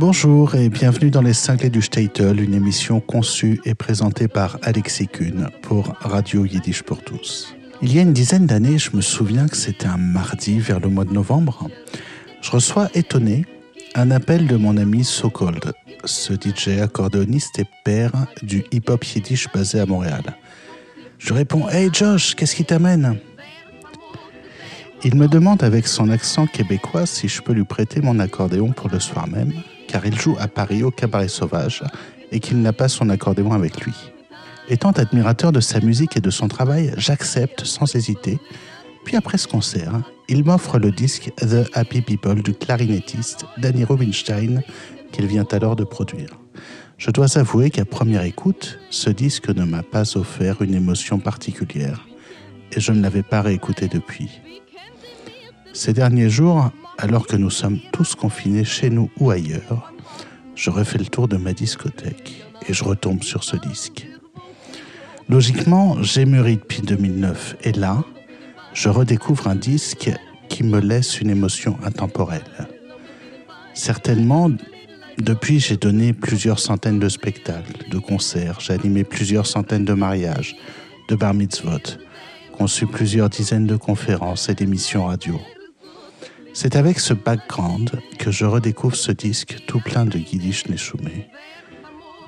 Bonjour et bienvenue dans les cinglés du Statel, une émission conçue et présentée par Alexis Kuhn pour Radio Yiddish pour tous. Il y a une dizaine d'années, je me souviens que c'était un mardi vers le mois de novembre. Je reçois étonné un appel de mon ami Sokold, ce DJ accordéoniste et père du hip-hop yiddish basé à Montréal. Je réponds Hey Josh, qu'est-ce qui t'amène? Il me demande avec son accent québécois si je peux lui prêter mon accordéon pour le soir même car il joue à Paris au Cabaret Sauvage et qu'il n'a pas son accordéon avec lui. Étant admirateur de sa musique et de son travail, j'accepte sans hésiter. Puis après ce concert, il m'offre le disque The Happy People du clarinettiste Danny Rubinstein qu'il vient alors de produire. Je dois avouer qu'à première écoute, ce disque ne m'a pas offert une émotion particulière et je ne l'avais pas réécouté depuis. Ces derniers jours, alors que nous sommes tous confinés chez nous ou ailleurs, je refais le tour de ma discothèque et je retombe sur ce disque. Logiquement, j'ai mûri depuis 2009 et là, je redécouvre un disque qui me laisse une émotion intemporelle. Certainement, depuis, j'ai donné plusieurs centaines de spectacles, de concerts, j'ai animé plusieurs centaines de mariages, de bar mitzvot, conçu plusieurs dizaines de conférences et d'émissions radio. C'est avec ce background que je redécouvre ce disque tout plein de Yiddish Neshumé,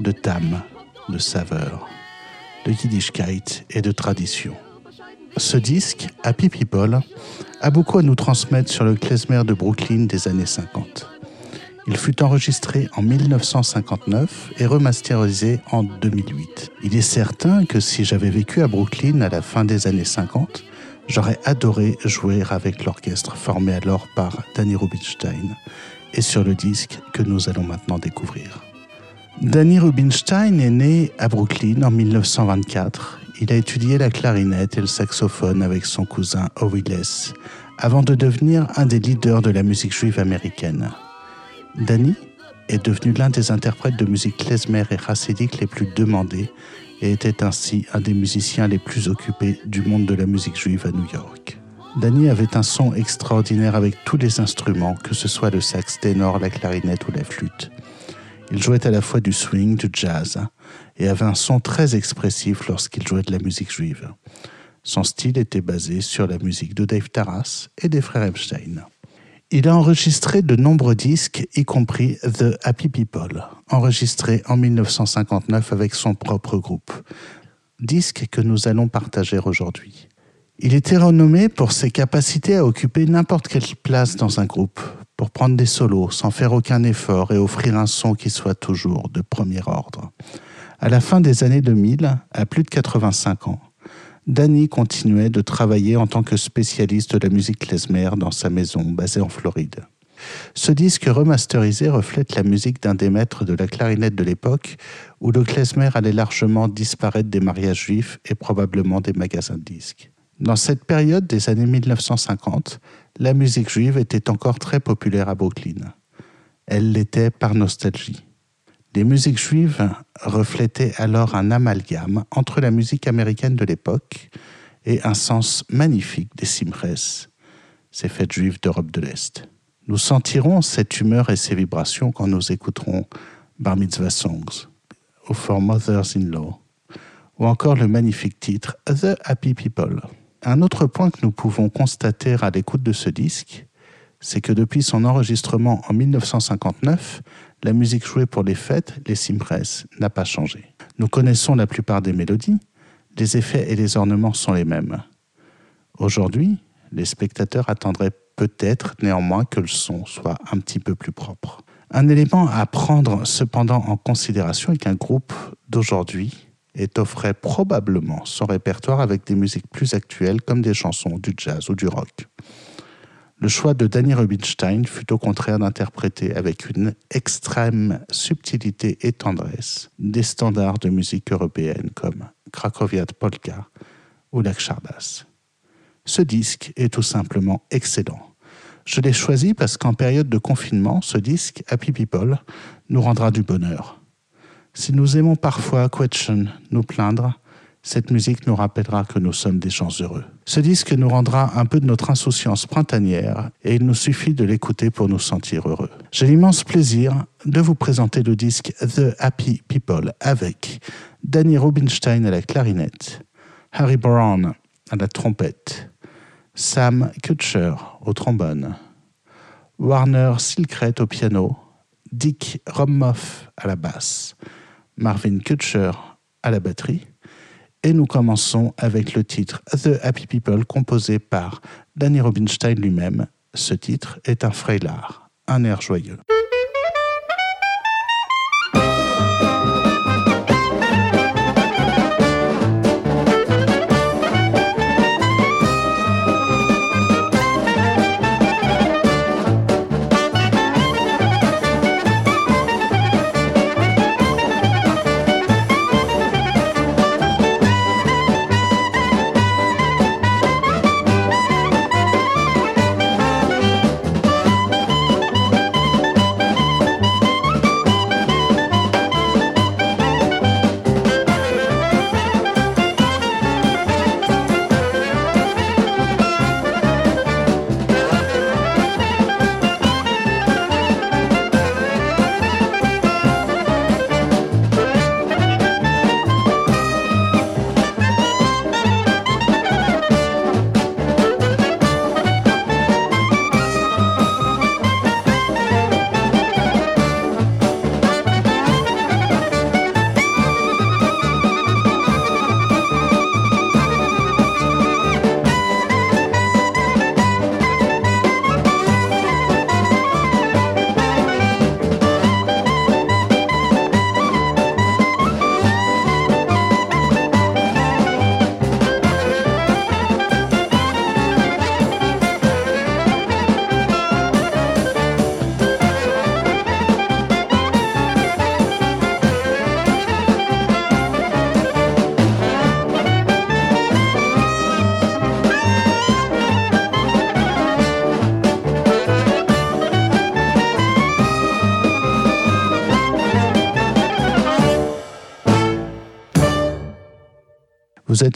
de tam, de saveur, de Yiddishkeit et de tradition. Ce disque, Happy People, a beaucoup à nous transmettre sur le klezmer de Brooklyn des années 50. Il fut enregistré en 1959 et remasterisé en 2008. Il est certain que si j'avais vécu à Brooklyn à la fin des années 50, J'aurais adoré jouer avec l'orchestre formé alors par Danny Rubinstein et sur le disque que nous allons maintenant découvrir. Danny Rubinstein est né à Brooklyn en 1924. Il a étudié la clarinette et le saxophone avec son cousin Howie Less avant de devenir un des leaders de la musique juive américaine. Danny est devenu l'un des interprètes de musique klezmer et chassidique les plus demandés et était ainsi un des musiciens les plus occupés du monde de la musique juive à New York. Danny avait un son extraordinaire avec tous les instruments, que ce soit le sax ténor, la clarinette ou la flûte. Il jouait à la fois du swing, du jazz, et avait un son très expressif lorsqu'il jouait de la musique juive. Son style était basé sur la musique de Dave Taras et des frères Epstein. Il a enregistré de nombreux disques, y compris The Happy People, enregistré en 1959 avec son propre groupe. Disque que nous allons partager aujourd'hui. Il était renommé pour ses capacités à occuper n'importe quelle place dans un groupe, pour prendre des solos sans faire aucun effort et offrir un son qui soit toujours de premier ordre. À la fin des années 2000, à plus de 85 ans, Danny continuait de travailler en tant que spécialiste de la musique klezmer dans sa maison basée en Floride. Ce disque remasterisé reflète la musique d'un des maîtres de la clarinette de l'époque, où le klezmer allait largement disparaître des mariages juifs et probablement des magasins de disques. Dans cette période des années 1950, la musique juive était encore très populaire à Brooklyn. Elle l'était par nostalgie. Les musiques juives reflétaient alors un amalgame entre la musique américaine de l'époque et un sens magnifique des simres, ces fêtes juives d'Europe de l'Est. Nous sentirons cette humeur et ces vibrations quand nous écouterons Bar Mitzvah Songs, ou For Mothers-in-Law, ou encore le magnifique titre The Happy People. Un autre point que nous pouvons constater à l'écoute de ce disque, c'est que depuis son enregistrement en 1959, la musique jouée pour les fêtes, les simpress, n'a pas changé. Nous connaissons la plupart des mélodies, les effets et les ornements sont les mêmes. Aujourd'hui, les spectateurs attendraient peut-être néanmoins que le son soit un petit peu plus propre. Un élément à prendre cependant en considération est qu'un groupe d'aujourd'hui étofferait probablement son répertoire avec des musiques plus actuelles comme des chansons, du jazz ou du rock. Le choix de Danny Rubinstein fut au contraire d'interpréter avec une extrême subtilité et tendresse des standards de musique européenne comme Krakowiat Polka ou Lakshardas. Ce disque est tout simplement excellent. Je l'ai choisi parce qu'en période de confinement, ce disque, Happy People, nous rendra du bonheur. Si nous aimons parfois question, nous plaindre, Cette musique nous rappellera que nous sommes des gens heureux. Ce disque nous rendra un peu de notre insouciance printanière et il nous suffit de l'écouter pour nous sentir heureux. J'ai l'immense plaisir de vous présenter le disque The Happy People avec Danny Rubinstein à la clarinette, Harry Brown à la trompette, Sam Kutcher au trombone, Warner Silkret au piano, Dick Rommoff à la basse, Marvin Kutcher à la batterie, et nous commençons avec le titre The Happy People composé par Danny Rubinstein lui-même. Ce titre est un frêlard, un air joyeux.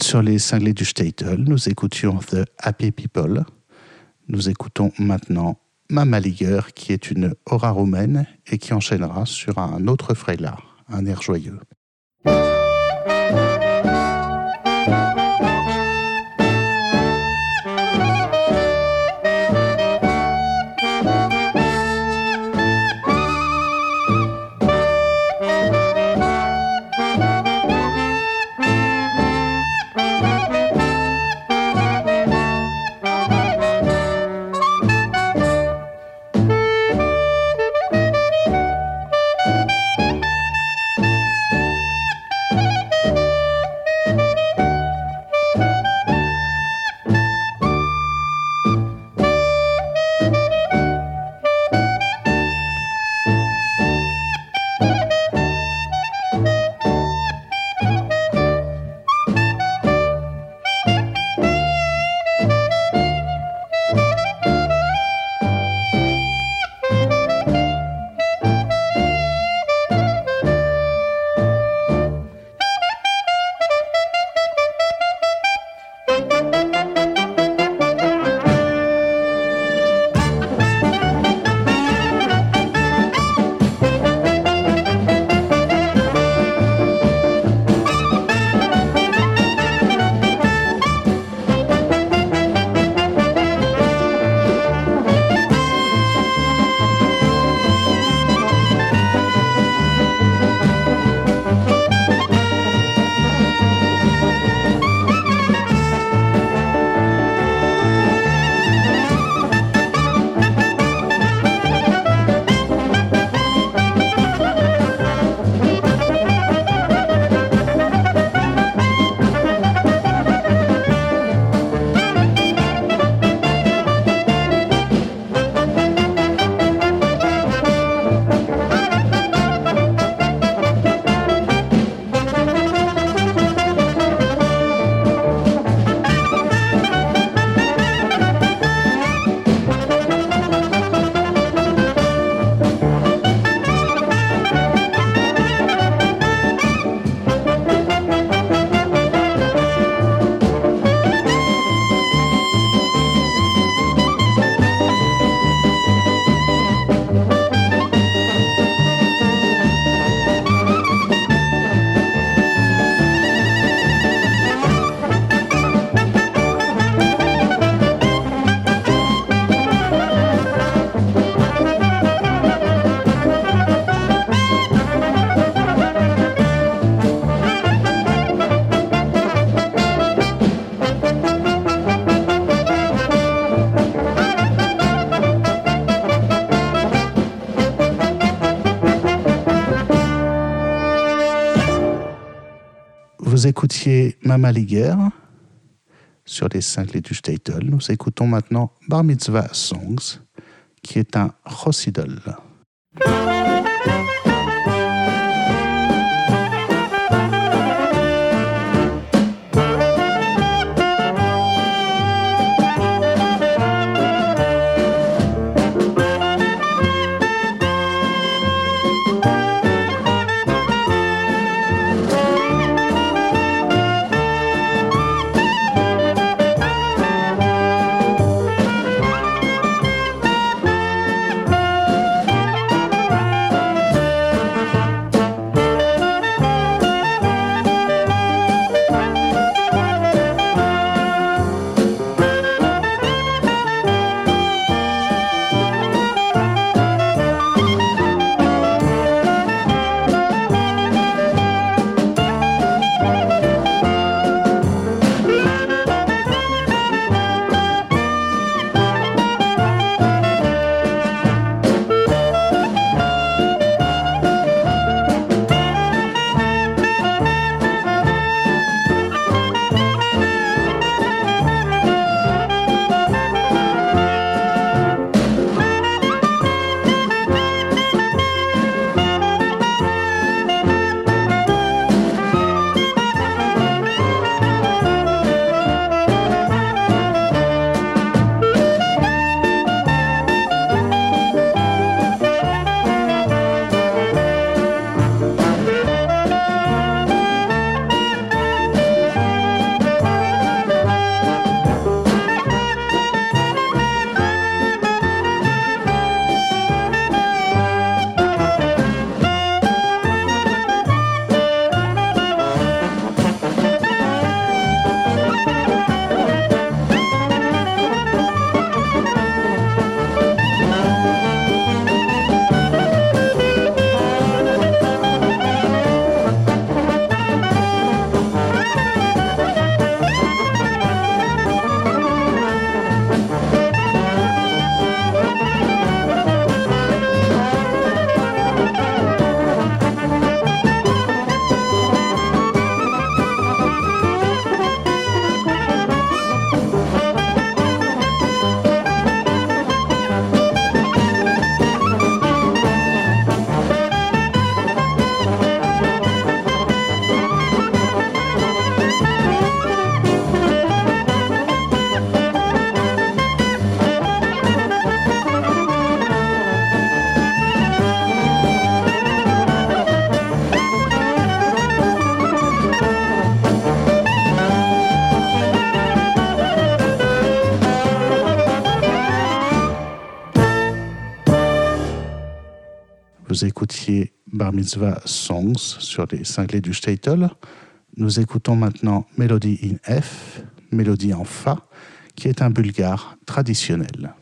Sur les cinglés du Statel. Nous écoutions The Happy People. Nous écoutons maintenant Mama Liger, qui est une aura roumaine et qui enchaînera sur un autre frêlard, un air joyeux. Écoutiez Mama Liguerre sur les cinglés du Statel. Nous écoutons maintenant Bar Mitzvah Songs, qui est un Chosidol. Vous écoutiez Bar Mitzvah Songs sur les cinglés du Statel. Nous écoutons maintenant Mélodie in F, Mélodie en Fa, qui est un bulgare traditionnel.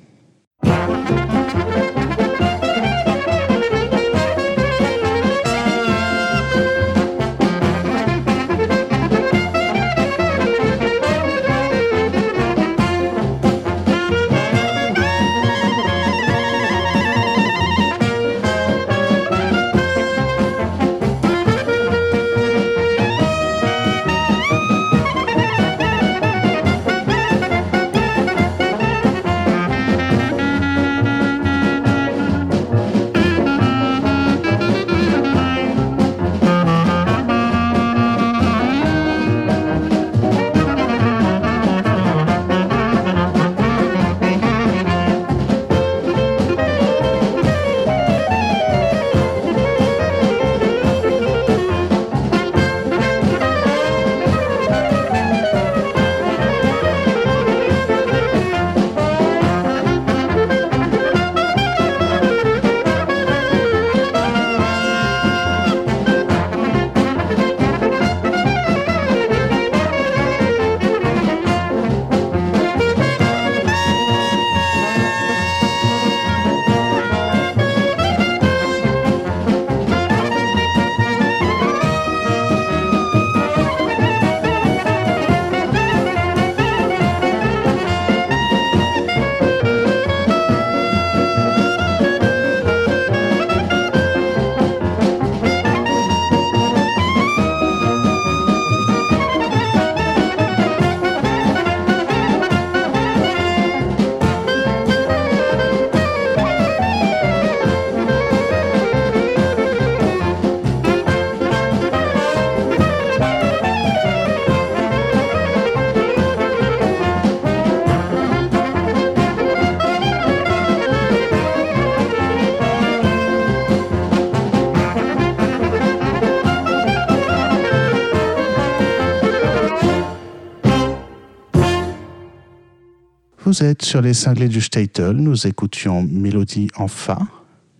Sur les cinglés du Statel. Nous écoutions Mélodie en Fa.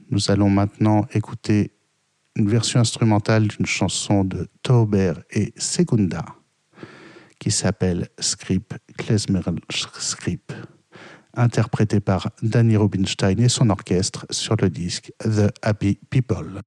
Nous allons maintenant écouter une version instrumentale d'une chanson de Tauber et Segunda qui s'appelle Script Klezmerl Script, interprétée par Danny Rubinstein et son orchestre sur le disque The Happy People.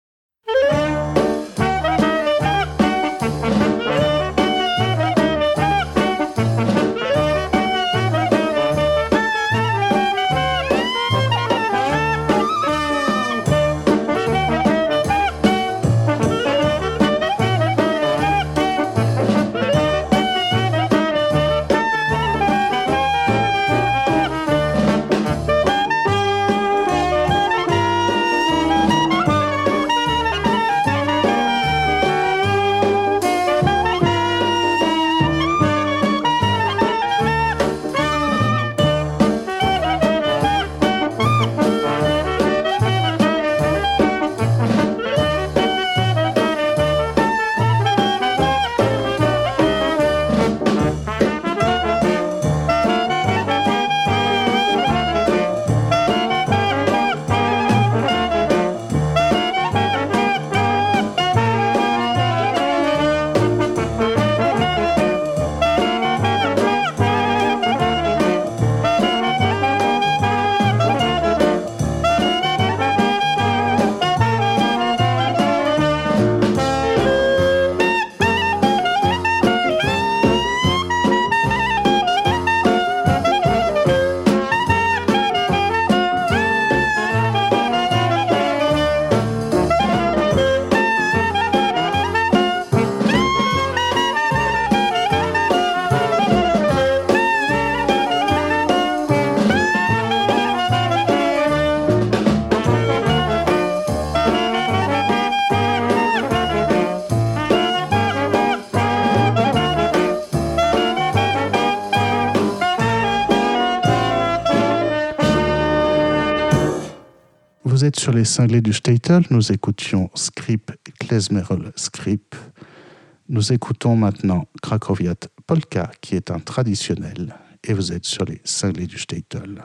Êtes sur les cinglés du Statel. Nous écoutions Script, Klezmerl Script. Nous écoutons maintenant Krakowiat Polka, qui est un traditionnel. Et vous êtes sur les cinglés du Statel.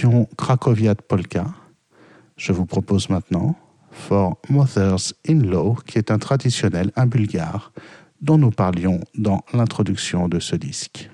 Écoutions Krakowiat Polka. Je vous propose maintenant For Mothers in Law, qui est un traditionnel, un bulgare, dont nous parlions dans l'introduction de ce disque.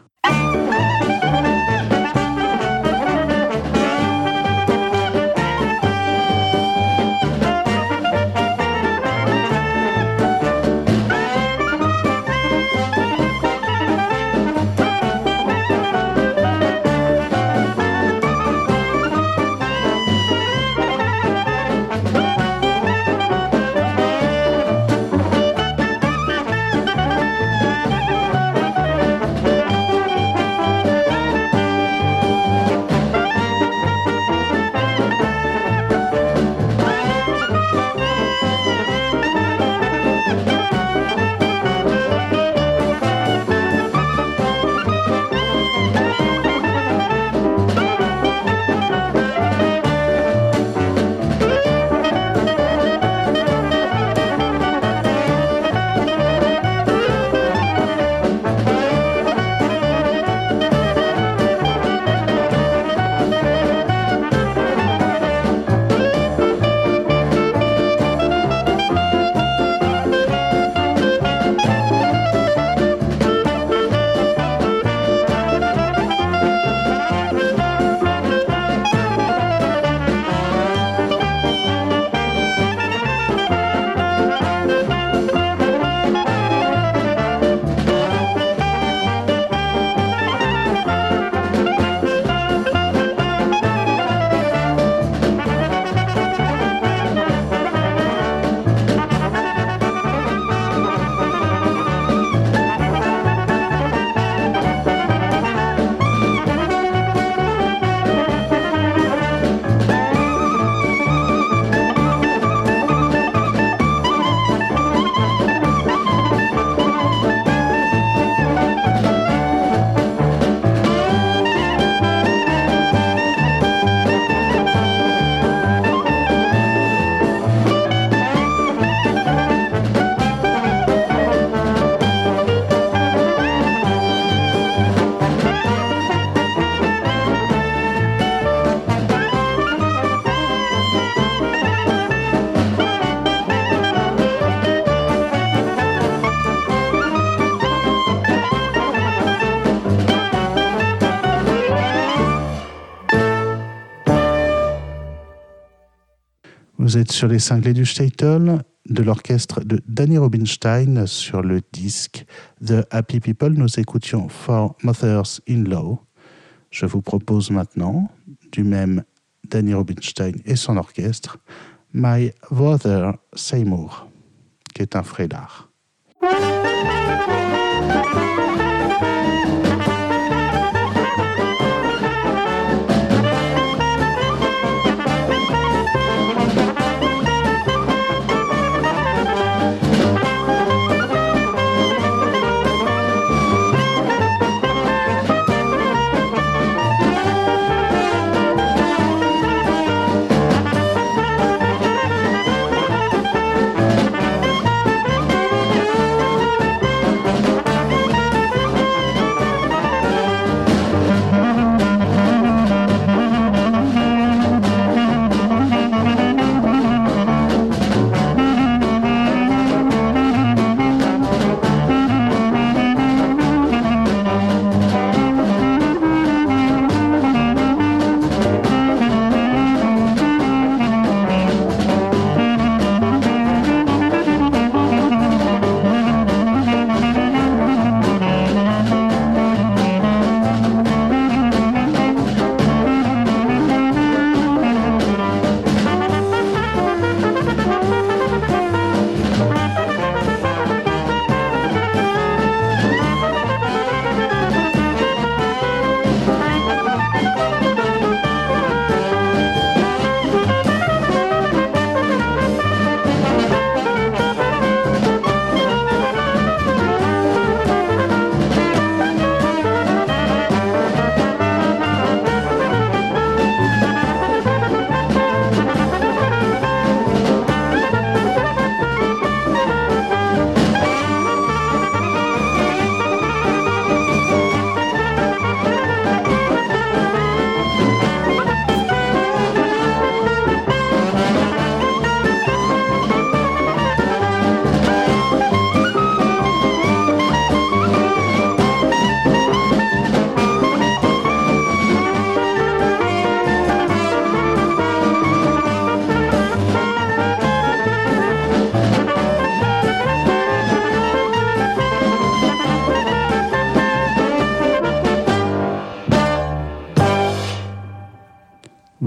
Vous êtes sur les cinglés du Statel de l'orchestre de Danny Rubinstein sur le disque The Happy People. Nous écoutions For Mothers in Law. Je vous propose maintenant, du même Danny Rubinstein et son orchestre, My Brother Seymour, qui est un frélard.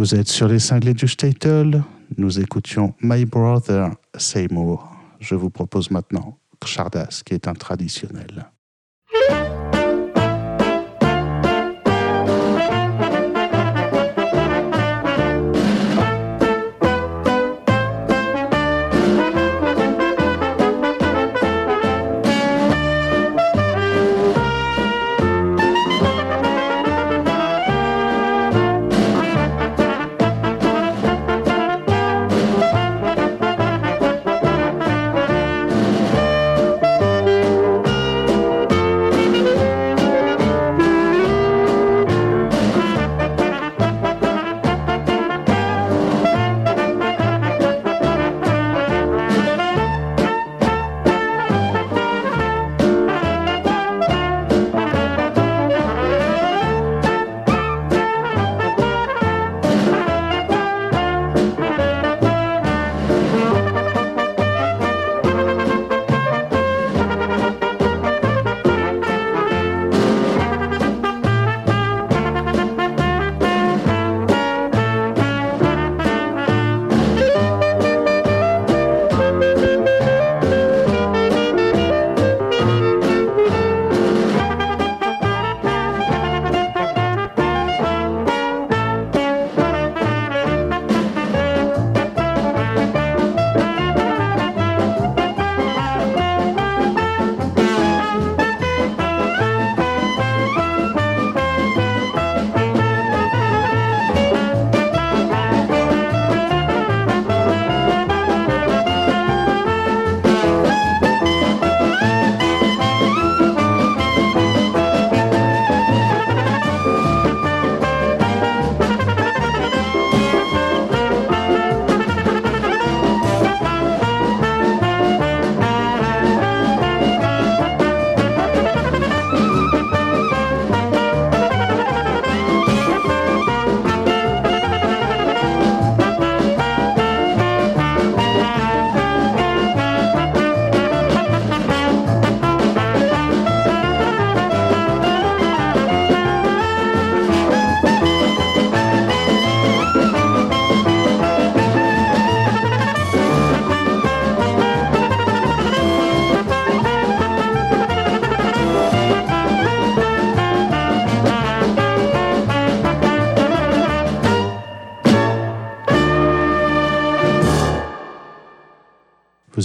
Vous êtes sur les cinglés du Statel. Nous écoutions My Brother Seymour. Je vous propose maintenant Kshardas, qui est un traditionnel.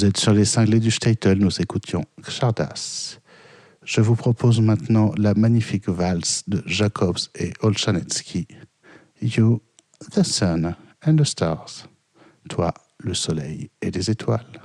Êtes sur les cinglés du Statel, nous écoutions Kshardas. Je vous propose maintenant la magnifique valse de Jacobs et Olchanetsky. You, the sun and the stars. Toi, le soleil et les étoiles.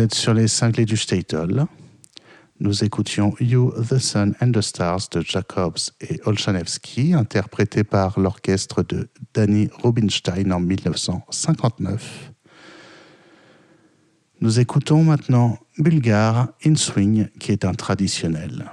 Êtes sur les cinglés du Statel. Nous écoutions You, the Sun and the Stars de Jacobs et Olchanevsky, interprété par l'orchestre de Danny Rubinstein en 1959. Nous écoutons maintenant Bulgare in Swing, qui est un traditionnel.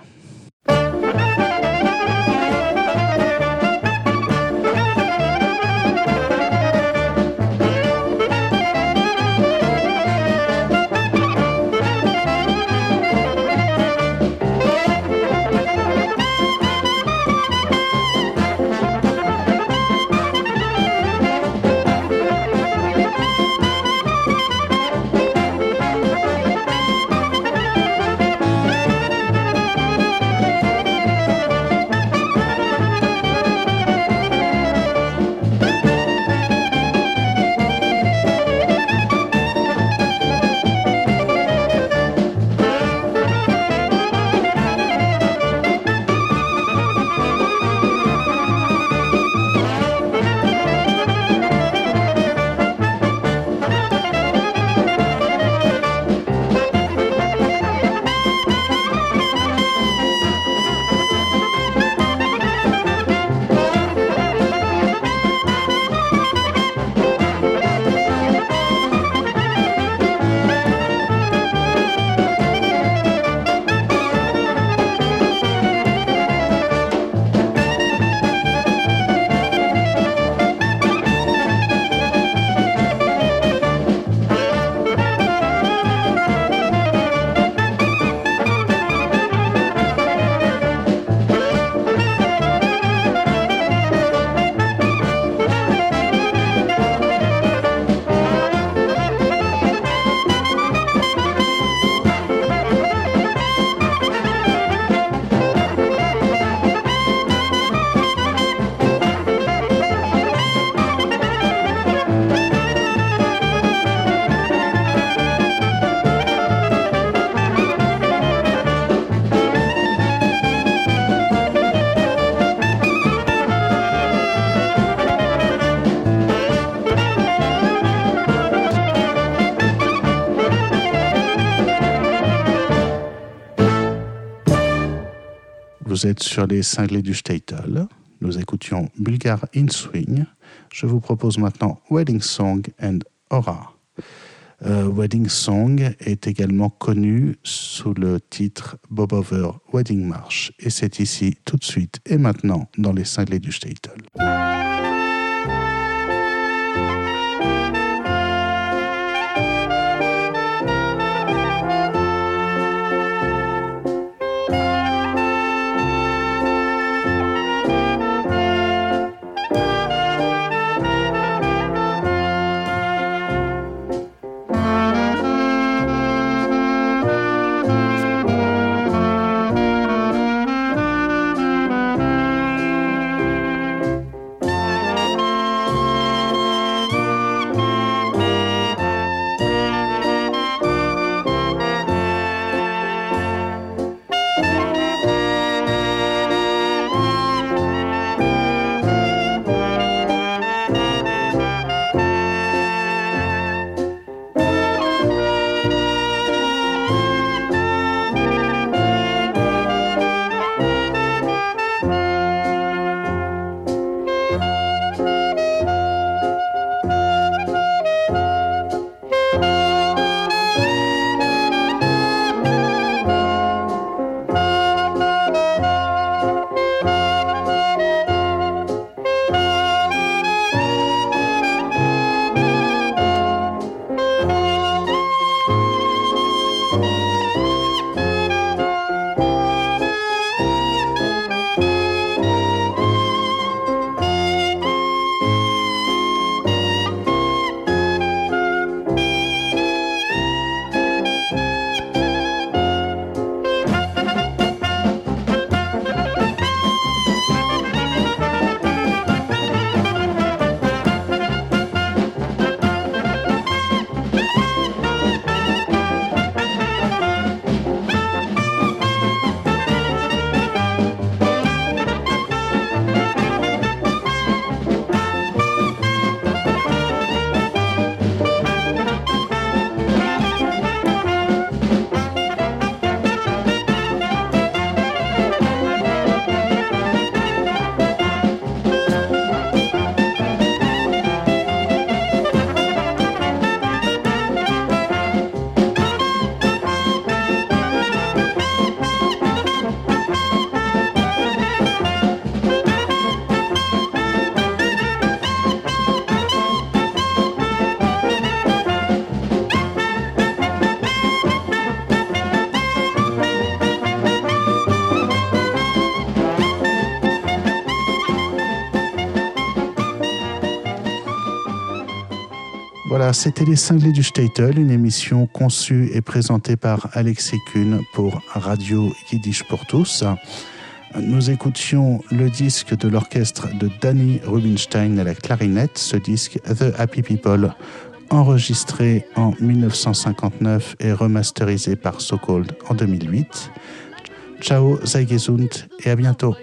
Vous êtes sur les cinglés du Statel. Nous écoutions Bulgar in Swing. Je vous propose maintenant Wedding Song and Aura. Euh, Wedding Song est également connu sous le titre Bob Over Wedding March. Et c'est ici, tout de suite et maintenant, dans les cinglés du Statel. C'était les cinglés du Statel, une émission conçue et présentée par Alexis Kuhn pour Radio Yiddish pour tous. Nous écoutions le disque de l'orchestre de Danny Rubinstein à la clarinette, ce disque The Happy People, enregistré en 1959 et remasterisé par So Cold en 2008. Ciao, sei et à bientôt.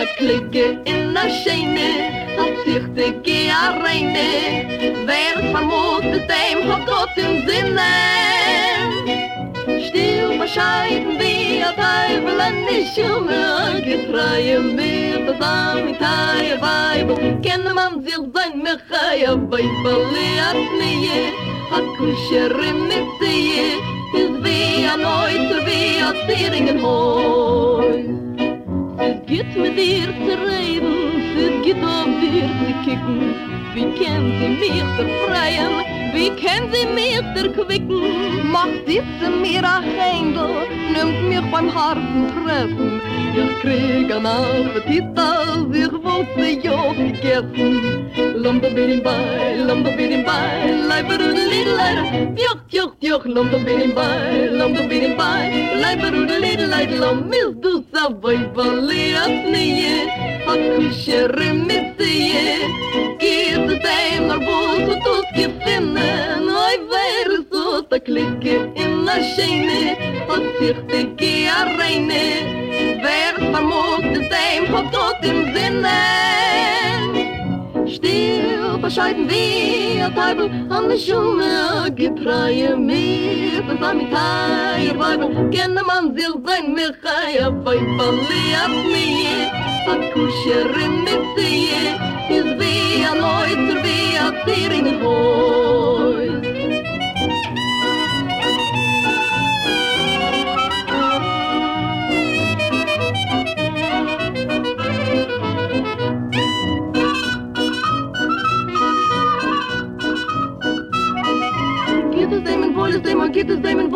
A klikke in a scheine, a zichte ge a reine, wer vermut mit dem hat Gott im Sinne. Still bescheiden wie a Teufel an die Schumme, a getreue mir das Amitaie Weibel, kenne man sich sein Mechaia Weibel, liat nie, a kushere mit sie, is wie a Neuter, wie a Zieringen Häus. Dir zu reden, es geht auf dir zu kicken. Wie kennt sie mich befreien, wie kennt sie mich erquicken? Macht diese mir ein Händel, nimmt mich beim harten Treffen. Ich krieg an Appetit, als ich wollte ja gegessen. Lumberbidding-by, lumberbidding-by, lijperoedeliedelider. Tjok, tjok, tjok, lumberbidding-by, lumberbidding-by, lijperoedeliedelider. Lommil doet dat boybally op neer, had kusje remisseer. Kies de tijd naar boven tot je vinden, wij waren zo te klikken in de schijnen. Had zich de keer reinen, werd vermoord de tijd, tot in zinnen. bescheiden wie ein Teibel, an der Schumme, gepreie mir, von seinem mit Heier Weibel, kenne man sich sein, mir Heier Weibel, liat mir, an Kuscherin mit sie, ist wie ein Häuser, wie ein Tier in den Hohen.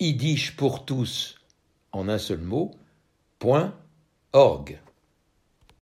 www.yiddishpourtous en un seul mot, point org.